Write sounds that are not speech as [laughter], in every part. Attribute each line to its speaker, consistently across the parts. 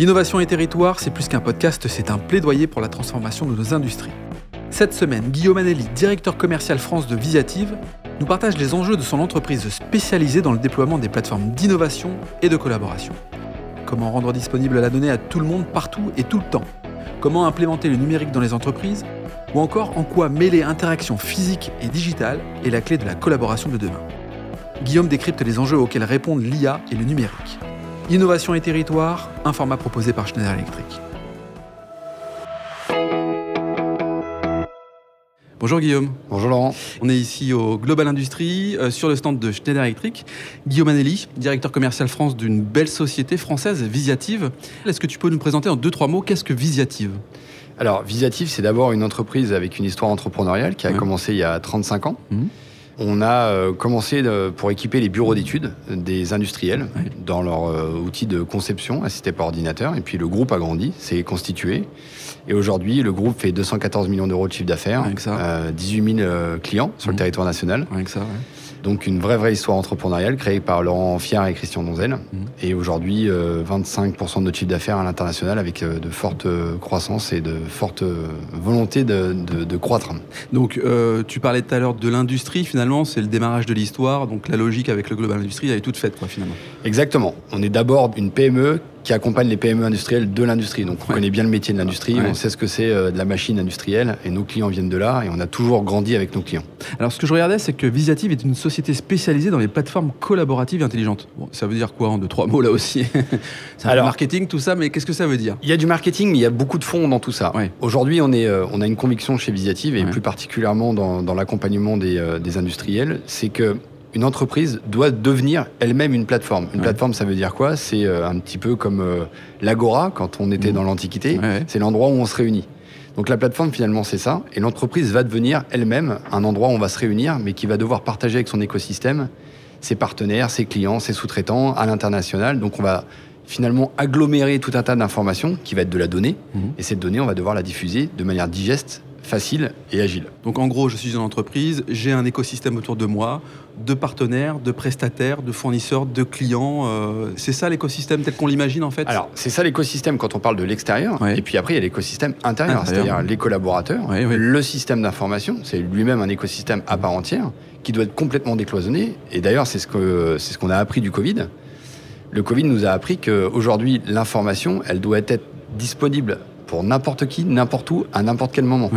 Speaker 1: Innovation et territoire, c'est plus qu'un podcast, c'est un plaidoyer pour la transformation de nos industries. Cette semaine, Guillaume Anelli, directeur commercial France de Visiative, nous partage les enjeux de son entreprise spécialisée dans le déploiement des plateformes d'innovation et de collaboration. Comment rendre disponible la donnée à tout le monde partout et tout le temps? Comment implémenter le numérique dans les entreprises? Ou encore en quoi mêler interaction physique et digitale est la clé de la collaboration de demain? Guillaume décrypte les enjeux auxquels répondent l'IA et le numérique. Innovation et territoire, un format proposé par Schneider Electric. Bonjour Guillaume.
Speaker 2: Bonjour Laurent.
Speaker 1: On est ici au Global Industrie, euh, sur le stand de Schneider Electric. Guillaume Anelli, directeur commercial France d'une belle société française, Visiative. Est-ce que tu peux nous présenter en deux, trois mots qu'est-ce que Visiative?
Speaker 2: Alors, Visiative, c'est d'abord une entreprise avec une histoire entrepreneuriale qui a commencé il y a 35 ans. Mmh. On a euh, commencé pour équiper les bureaux d'études des industriels dans leur euh, outil de conception assisté par ordinateur. Et puis le groupe a grandi, s'est constitué. Et aujourd'hui, le groupe fait 214 millions d'euros de chiffre d'affaires, 18 000 clients sur le mmh. territoire national.
Speaker 1: ça,
Speaker 2: donc une vraie vraie histoire entrepreneuriale créée par Laurent Fiard et Christian Donzel. Mhm. Et aujourd'hui, 25% euh, de notre chiffre d'affaires à l'international avec euh, de fortes euh, croissances et de fortes volontés de, de, croître.
Speaker 1: Donc tu parlais tout à l'heure de l'industrie, finalement, c'est le démarrage de l'histoire. Donc la logique avec le Global Industrie, elle est toute faite, quoi, finalement.
Speaker 2: Exactement. On est d'abord une PME qui accompagne les PME industrielles de l'industrie. Donc on connaît bien le métier de l'industrie, on sait ce que c'est de la machine industrielle et nos clients viennent de là et on a toujours grandi avec nos clients.
Speaker 1: Alors ce que je regardais, c'est que Visiative est une société spécialisée dans les plateformes collaboratives intelligentes. Bon, ça veut dire quoi en deux, trois mots là aussi? [laughs] C'est Alors, marketing, tout ça, mais qu'est-ce que ça veut dire?
Speaker 2: Il y a du marketing, mais il y a beaucoup de fonds dans tout ça. Aujourd'hui, on, est, euh, on a une conviction chez Visiative, et plus particulièrement dans, l'accompagnement des, euh, des industriels, c'est que une entreprise doit devenir elle-même une plateforme. Une plateforme, ça veut dire quoi? C'est euh, un petit peu comme l'agora quand on était mmh. dans l'Antiquité. C'est l'endroit où on se réunit. Donc la plateforme, finalement, c'est ça. Et l'entreprise va devenir elle-même un endroit où on va se réunir, mais qui va devoir partager avec son écosystème ses partenaires, ses clients, ses sous-traitants à l'international. Donc on va finalement agglomérer tout un tas d'informations qui va être de la donnée. Mhm. Et cette donnée, on va devoir la diffuser de manière digeste, facile et agile.
Speaker 1: Donc en gros, je suis une entreprise, j'ai un écosystème autour de moi, de partenaires, de prestataires, de fournisseurs, de clients. Euh, c'est ça l'écosystème tel qu'on l'imagine en fait?
Speaker 2: Alors c'est ça l'écosystème quand on parle de l'extérieur. Et puis après il y a l'écosystème intérieur, c'est-à-dire les collaborateurs, le système d'information, c'est lui-même un écosystème à part entière qui doit être complètement décloisonné. Et d'ailleurs c'est ce c'est ce qu'on a appris du Covid. Le Covid nous a appris qu'aujourd'hui l'information, elle doit être disponible pour n'importe qui, n'importe où, à n'importe quel moment.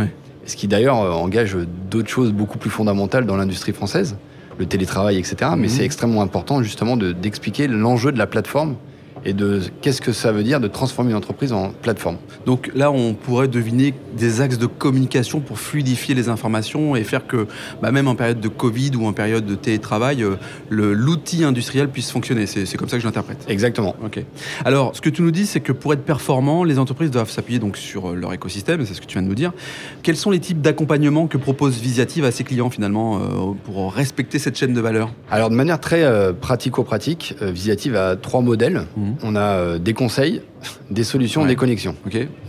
Speaker 2: Ce qui d'ailleurs euh, engage d'autres choses beaucoup plus fondamentales dans l'industrie française le télétravail, etc. Mais mhm. c'est extrêmement important justement d'expliquer l'enjeu de la plateforme et de qu'est-ce que ça veut dire de transformer une entreprise en plateforme.
Speaker 1: Donc là, on pourrait deviner des axes de communication pour fluidifier les informations et faire que, bah, même en période de Covid ou en période de télétravail, euh, l'outil industriel puisse fonctionner. C'est comme ça que je l'interprète.
Speaker 2: Exactement.
Speaker 1: Ok. Alors, ce que tu nous dis, c'est que pour être performant, les entreprises doivent s'appuyer donc sur euh, leur écosystème, c'est ce que tu viens de nous dire. Quels sont les types d'accompagnement que propose Visiative à ses clients finalement euh, pour respecter cette chaîne de valeur?
Speaker 2: Alors, de manière très pratico-pratique, Visiative a trois modèles. Mmh. On a euh, des conseils, [laughs] des solutions, des connexions.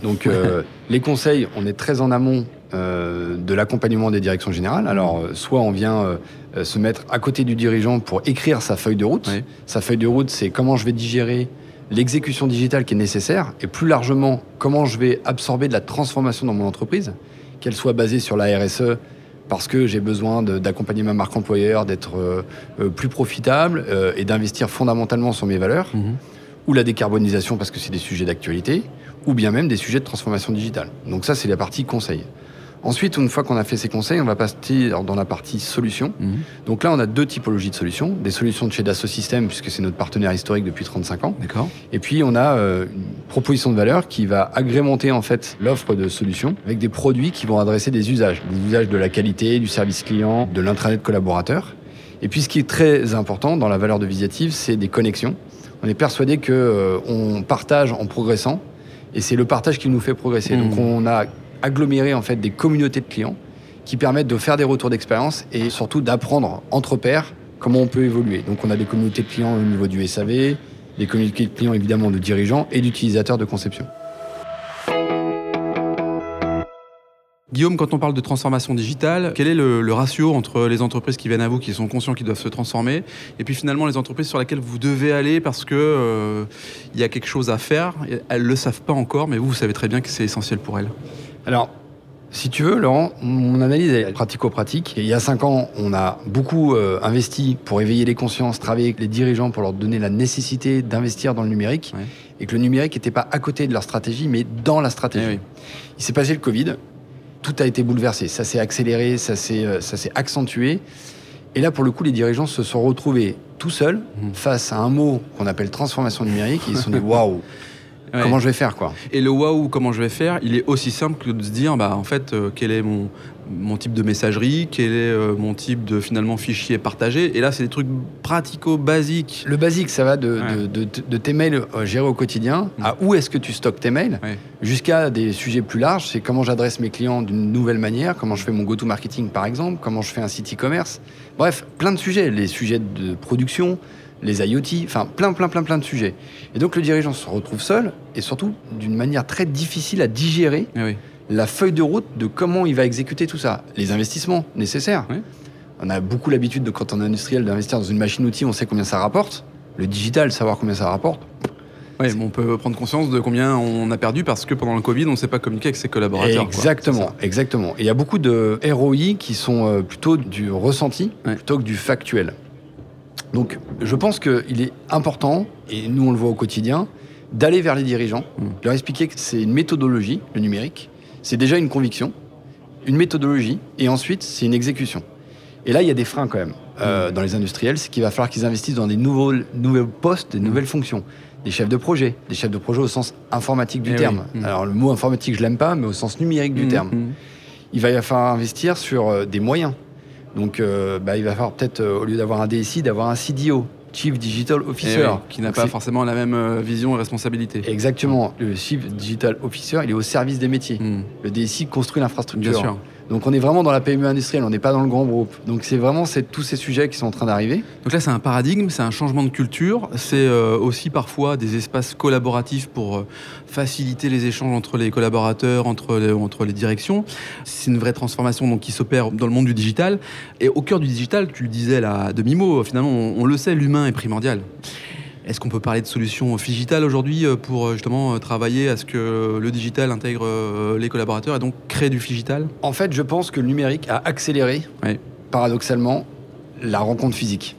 Speaker 2: Donc euh, [laughs] les conseils, on est très en amont euh, de l'accompagnement des directions générales. Alors soit on vient se mettre à côté du dirigeant pour écrire sa feuille de route. Sa feuille de route, c'est comment je vais digérer l'exécution digitale qui est nécessaire et plus largement comment je vais absorber de la transformation dans mon entreprise, qu'elle soit basée sur la RSE, parce que j'ai besoin d'accompagner ma marque employeur, d'être plus profitable et d'investir fondamentalement sur mes valeurs. Mhm ou la décarbonisation parce que c'est des sujets d'actualité, ou bien même des sujets de transformation digitale. Donc ça, c'est la partie conseil. Ensuite, une fois qu'on a fait ces conseils, on va passer dans la partie solution. Mhm. Donc là, on a deux typologies de solutions. Des solutions de chez Dassault Systèmes, puisque c'est notre partenaire historique depuis 35 ans.
Speaker 1: D'accord.
Speaker 2: Et puis, on a euh, une proposition de valeur qui va agrémenter en fait l'offre de solutions avec des produits qui vont adresser des usages. Des usages de la qualité, du service client, de l'intranet collaborateur. Et puis, ce qui est très important dans la valeur de Visiative, c'est des connexions. On est persuadé que euh, on partage en progressant, et c'est le partage qui nous fait progresser. Donc mmh. on a aggloméré en fait des communautés de clients qui permettent de faire des retours d'expérience et surtout d'apprendre entre pairs comment on peut évoluer. Donc on a des communautés de clients au niveau du SAV, des communautés de clients évidemment de dirigeants et d'utilisateurs de conception.
Speaker 1: Guillaume, quand on parle de transformation digitale, quel est le, ratio entre les entreprises qui viennent à vous, qui sont conscients qu'ils doivent se transformer, et puis finalement les entreprises sur lesquelles vous devez aller parce que euh, il y a quelque chose à faire. Elles le savent pas encore, mais vous, vous savez très bien que c'est essentiel pour elles.
Speaker 2: Alors, si tu veux, Laurent, mon analyse est pratico-pratique. Il y a cinq ans, on a beaucoup euh, investi pour éveiller les consciences, travailler avec les dirigeants pour leur donner la nécessité d'investir dans le numérique. Et que le numérique n'était pas à côté de leur stratégie, mais dans la stratégie. Eh il s'est passé le Covid. Tout a été bouleversé. Ça s'est accéléré, ça s'est, euh, ça s'est accentué. Et là, pour le coup, les dirigeants se sont retrouvés tout seuls mmh. face à un mot qu'on appelle transformation numérique. Et ils se sont dit [laughs] waouh Comment je vais faire quoi
Speaker 1: Et le waouh, comment je vais faire, il est aussi simple que de se dire, bah en fait, euh, quel est mon, mon type de messagerie, quel est euh, mon type de finalement fichier partagé. Et là, c'est des trucs pratico-basiques.
Speaker 2: Le basique, ça va de, de, tes mails euh, gérés au quotidien mm. à où est-ce que tu stockes tes mails, jusqu'à des sujets plus larges. C'est comment j'adresse mes clients d'une nouvelle manière, comment je fais mon go-to-marketing par exemple, comment je fais un site e-commerce. Bref, plein de sujets. Les sujets de production, les IoT, enfin plein, plein, plein, plein de sujets. Et donc le dirigeant se retrouve seul et surtout d'une manière très difficile à digérer eh la feuille de route de comment il va exécuter tout ça. Les investissements nécessaires. On a beaucoup l'habitude, de, quand on est industriel, d'investir dans une machine-outil, on sait combien ça rapporte. Le digital, savoir combien ça rapporte.
Speaker 1: Oui, on peut prendre conscience de combien on a perdu parce que pendant le Covid, on ne s'est pas communiqué avec ses collaborateurs.
Speaker 2: Exactement, exactement. Et il y a beaucoup de ROI qui sont euh, plutôt du ressenti plutôt que du factuel. Donc je pense qu'il est important, et nous on le voit au quotidien, d'aller vers les dirigeants, mm. leur expliquer que c'est une méthodologie, le numérique, c'est déjà une conviction, une méthodologie, et ensuite c'est une exécution. Et là, il y a des freins quand même euh, mm. dans les industriels, c'est qu'il va falloir qu'ils investissent dans des nouveaux, nouveaux postes, des mm. nouvelles fonctions. Des chefs de projet, des chefs de projet au sens informatique du eh terme. Alors le mot informatique, je l'aime pas, mais au sens numérique du terme. Il va y falloir investir sur euh, des moyens. Donc, euh, bah, il va falloir peut-être, euh, au lieu d'avoir un DSI, d'avoir un CDO. Chief Digital Officer.
Speaker 1: Eh qui n'a pas forcément la même euh, vision et responsabilité.
Speaker 2: Exactement. Le Chief Digital Officer, il est au service des métiers. Hmm. Le DSI construit l'infrastructure. Bien sûr. Donc on est vraiment dans la PME industrielle, on n'est pas dans le grand groupe. Donc c'est vraiment tous ces sujets qui sont en train d'arriver.
Speaker 1: Donc là c'est un paradigme, c'est un changement de culture, c'est euh, aussi parfois des espaces collaboratifs pour euh, faciliter les échanges entre les collaborateurs, entre les, entre les directions. C'est une vraie transformation donc, qui s'opère dans le monde du digital. Et au cœur du digital, tu le disais là, demi-mot, finalement on le sait, l'humain est primordial. Est-ce qu'on peut parler de solutions digitales aujourd'hui euh, pour euh, justement euh, travailler à ce que le digital intègre les collaborateurs et donc créer du digital
Speaker 2: En fait, je pense que le numérique a accéléré, paradoxalement, la rencontre physique.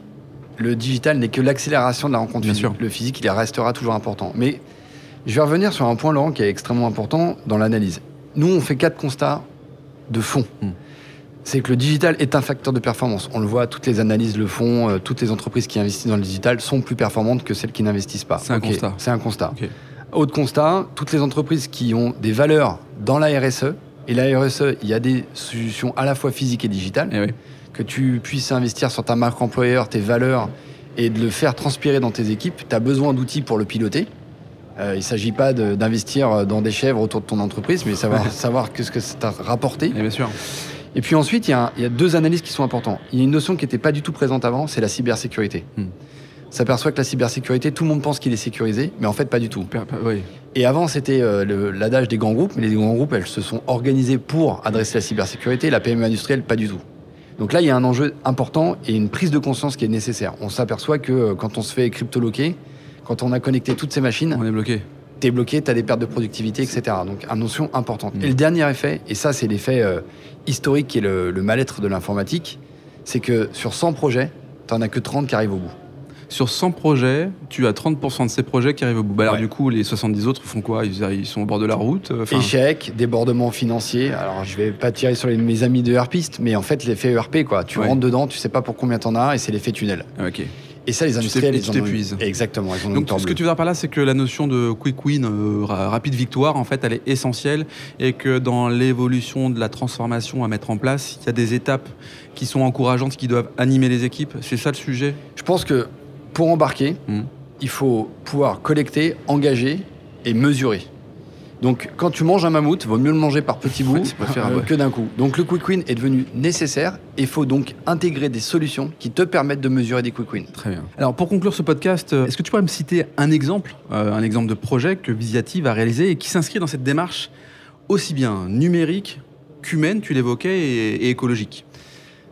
Speaker 2: Le digital n'est que l'accélération de la rencontre physique. Le physique, il restera toujours important. Mais je vais revenir sur un point, Laurent, qui est extrêmement important dans l'analyse. Nous, on fait quatre constats de fond. Hmm c'est que le digital est un facteur de performance. On le voit, toutes les analyses le font, euh, toutes les entreprises qui investissent dans le digital sont plus performantes que celles qui n'investissent pas.
Speaker 1: C'est un constat.
Speaker 2: C'est un constat. Autre constat, toutes les entreprises qui ont des valeurs dans la RSE, et la RSE, il y a des solutions à la fois physiques et digitales, eh que tu puisses investir sur ta marque employeur, tes valeurs, et de le faire transpirer dans tes équipes, tu as besoin d'outils pour le piloter. Euh, il ne s'agit pas d'investir dans des chèvres autour de ton entreprise, mais savoir, [laughs] savoir ce que ça t'a rapporté.
Speaker 1: Et bien sûr.
Speaker 2: Et puis ensuite, il y, a, deux analyses qui sont importantes. Il y a une notion qui n'était pas du tout présente avant, c'est la cybersécurité. Hmm. On s'aperçoit que la cybersécurité, tout le monde pense qu'il est sécurisé, mais en fait pas du tout. Et avant, c'était euh, l'adage des grands groupes, mais les grands groupes, elles se sont organisées pour adresser la cybersécurité, la PME industrielle, pas du tout. Donc là, il y a un enjeu important et une prise de conscience qui est nécessaire. On s'aperçoit que euh, quand on se fait cryptoloquer, quand on a connecté toutes ces machines,
Speaker 1: on est bloqué
Speaker 2: t'es bloqué, t'as des pertes de productivité, etc. Donc, une notion importante. Et le dernier effet, et ça, c'est l'effet euh, historique qui est le, mal-être de l'informatique, c'est que sur 100 projets, t'en as que 30 qui arrivent au bout.
Speaker 1: Sur 100 projets, tu as 30% de ces projets qui arrivent au bout. Bah, alors, du coup, les 70 autres font quoi? Ils, sont au bord de la route
Speaker 2: euh, Échec, débordement financier. Alors, je vais pas tirer sur mes amis de ERPistes, mais en fait, l'effet ERP, quoi. Tu rentres dedans, tu sais pas pour combien t'en as, et c'est l'effet tunnel.
Speaker 1: Ok.
Speaker 2: Et ça, les industriels,
Speaker 1: ils t'épuisent.
Speaker 2: Exactement.
Speaker 1: Ils Donc, ce que tu veux dire par là, c'est que la notion de quick win, euh, rapide victoire, en fait, elle est essentielle et que dans l'évolution de la transformation à mettre en place, il y a des étapes qui sont encourageantes, qui doivent animer les équipes. C'est ça le sujet?
Speaker 2: Je pense que pour embarquer, hmm. il faut pouvoir collecter, engager et mesurer. Donc, quand tu manges un mammouth, vaut mieux le manger par petits bouts euh, que d'un coup. Donc, le quick win est devenu nécessaire et il faut donc intégrer des solutions qui te permettent de mesurer des quick wins.
Speaker 1: Très bien. Alors, pour conclure ce podcast, euh, est-ce que tu pourrais me citer un exemple, euh, un exemple de projet que Visiative a réalisé et qui s'inscrit dans cette démarche aussi bien numérique donc humaine, tu l'évoquais, et, écologique?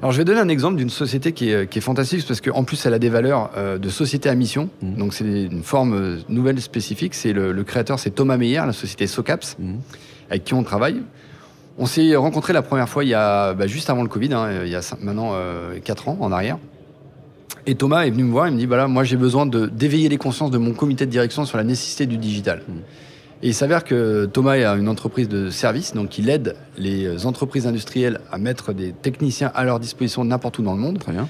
Speaker 2: Alors je vais donner un exemple d'une société qui est, fantastique parce qu'en plus elle a des valeurs euh, de société à mission. Mmh. Donc c'est une forme euh, nouvelle spécifique. C'est le, créateur, c'est Thomas Meyer, la société Socaps, mmh. avec qui on travaille. On s'est rencontrés la première fois il y a bah, juste avant le Covid, hein, il y a maintenant 4 ans en arrière. Et Thomas est venu me voir, il me dit, voilà, moi j'ai besoin d'éveiller les consciences de mon comité de direction sur la nécessité du digital. Hmm. Et il s'avère que Thomas a une entreprise de service, donc il aide les entreprises industrielles à mettre des techniciens à leur disposition n'importe où dans le monde.
Speaker 1: Très bien.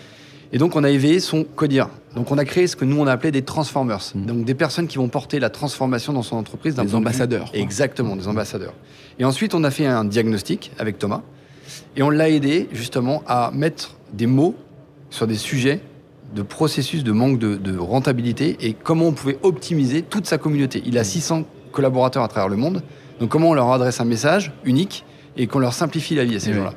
Speaker 2: Et donc on a éveillé son codir. Donc on a créé ce que nous on a appelé des transformers. Hmm. Donc des personnes qui vont porter la transformation dans son entreprise.
Speaker 1: Des ambassadeurs.
Speaker 2: Exactement, des ambassadeurs. Et ensuite on a fait un diagnostic avec Thomas. Et on l'a aidé justement à mettre des mots sur des sujets de processus de manque de, rentabilité et comment on pouvait optimiser toute sa communauté. Il a 600 mm. Collaborateurs à travers le monde, donc comment on leur adresse un message unique et qu'on leur simplifie la vie à ces gens-là.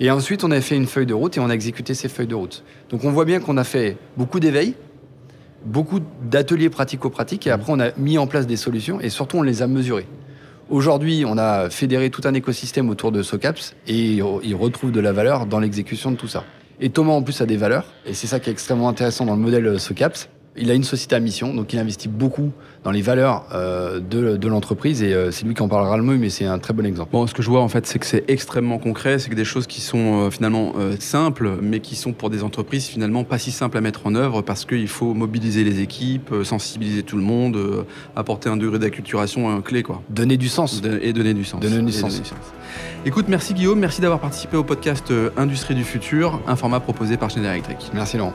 Speaker 2: Et ensuite, on a fait une feuille de route et on a exécuté ces feuilles de route. Donc on voit bien qu'on a fait beaucoup d'éveil, beaucoup d'ateliers pratico-pratiques et mm. après on a mis en place des solutions et surtout on les a mesurées. Aujourd'hui, on a fédéré tout un écosystème autour de SOCAPS et il retrouve de la valeur dans l'exécution de tout ça. Et Thomas, en plus, a des valeurs. Et c'est ça qui est extrêmement intéressant dans le modèle euh, SOCAPS. Il a une société à mission, donc il investit beaucoup dans les valeurs euh, de, l'entreprise et euh, c'est lui qui en parlera le mieux, mais c'est un très bon exemple.
Speaker 1: Bon, ce que je vois en fait, c'est que c'est extrêmement concret, c'est que des choses qui sont finalement simples, mais qui sont pour des entreprises finalement pas si simples à mettre en œuvre parce qu'il faut mobiliser les équipes, sensibiliser tout le monde, apporter un degré d'acculturation clé quoi.
Speaker 2: Donner du sens.
Speaker 1: et donner du sens.
Speaker 2: Donner du sens.
Speaker 1: Écoute, merci Guillaume, merci d'avoir participé au podcast euh, Industrie du futur, un format proposé par Schneider Electric.
Speaker 2: Merci Laurent.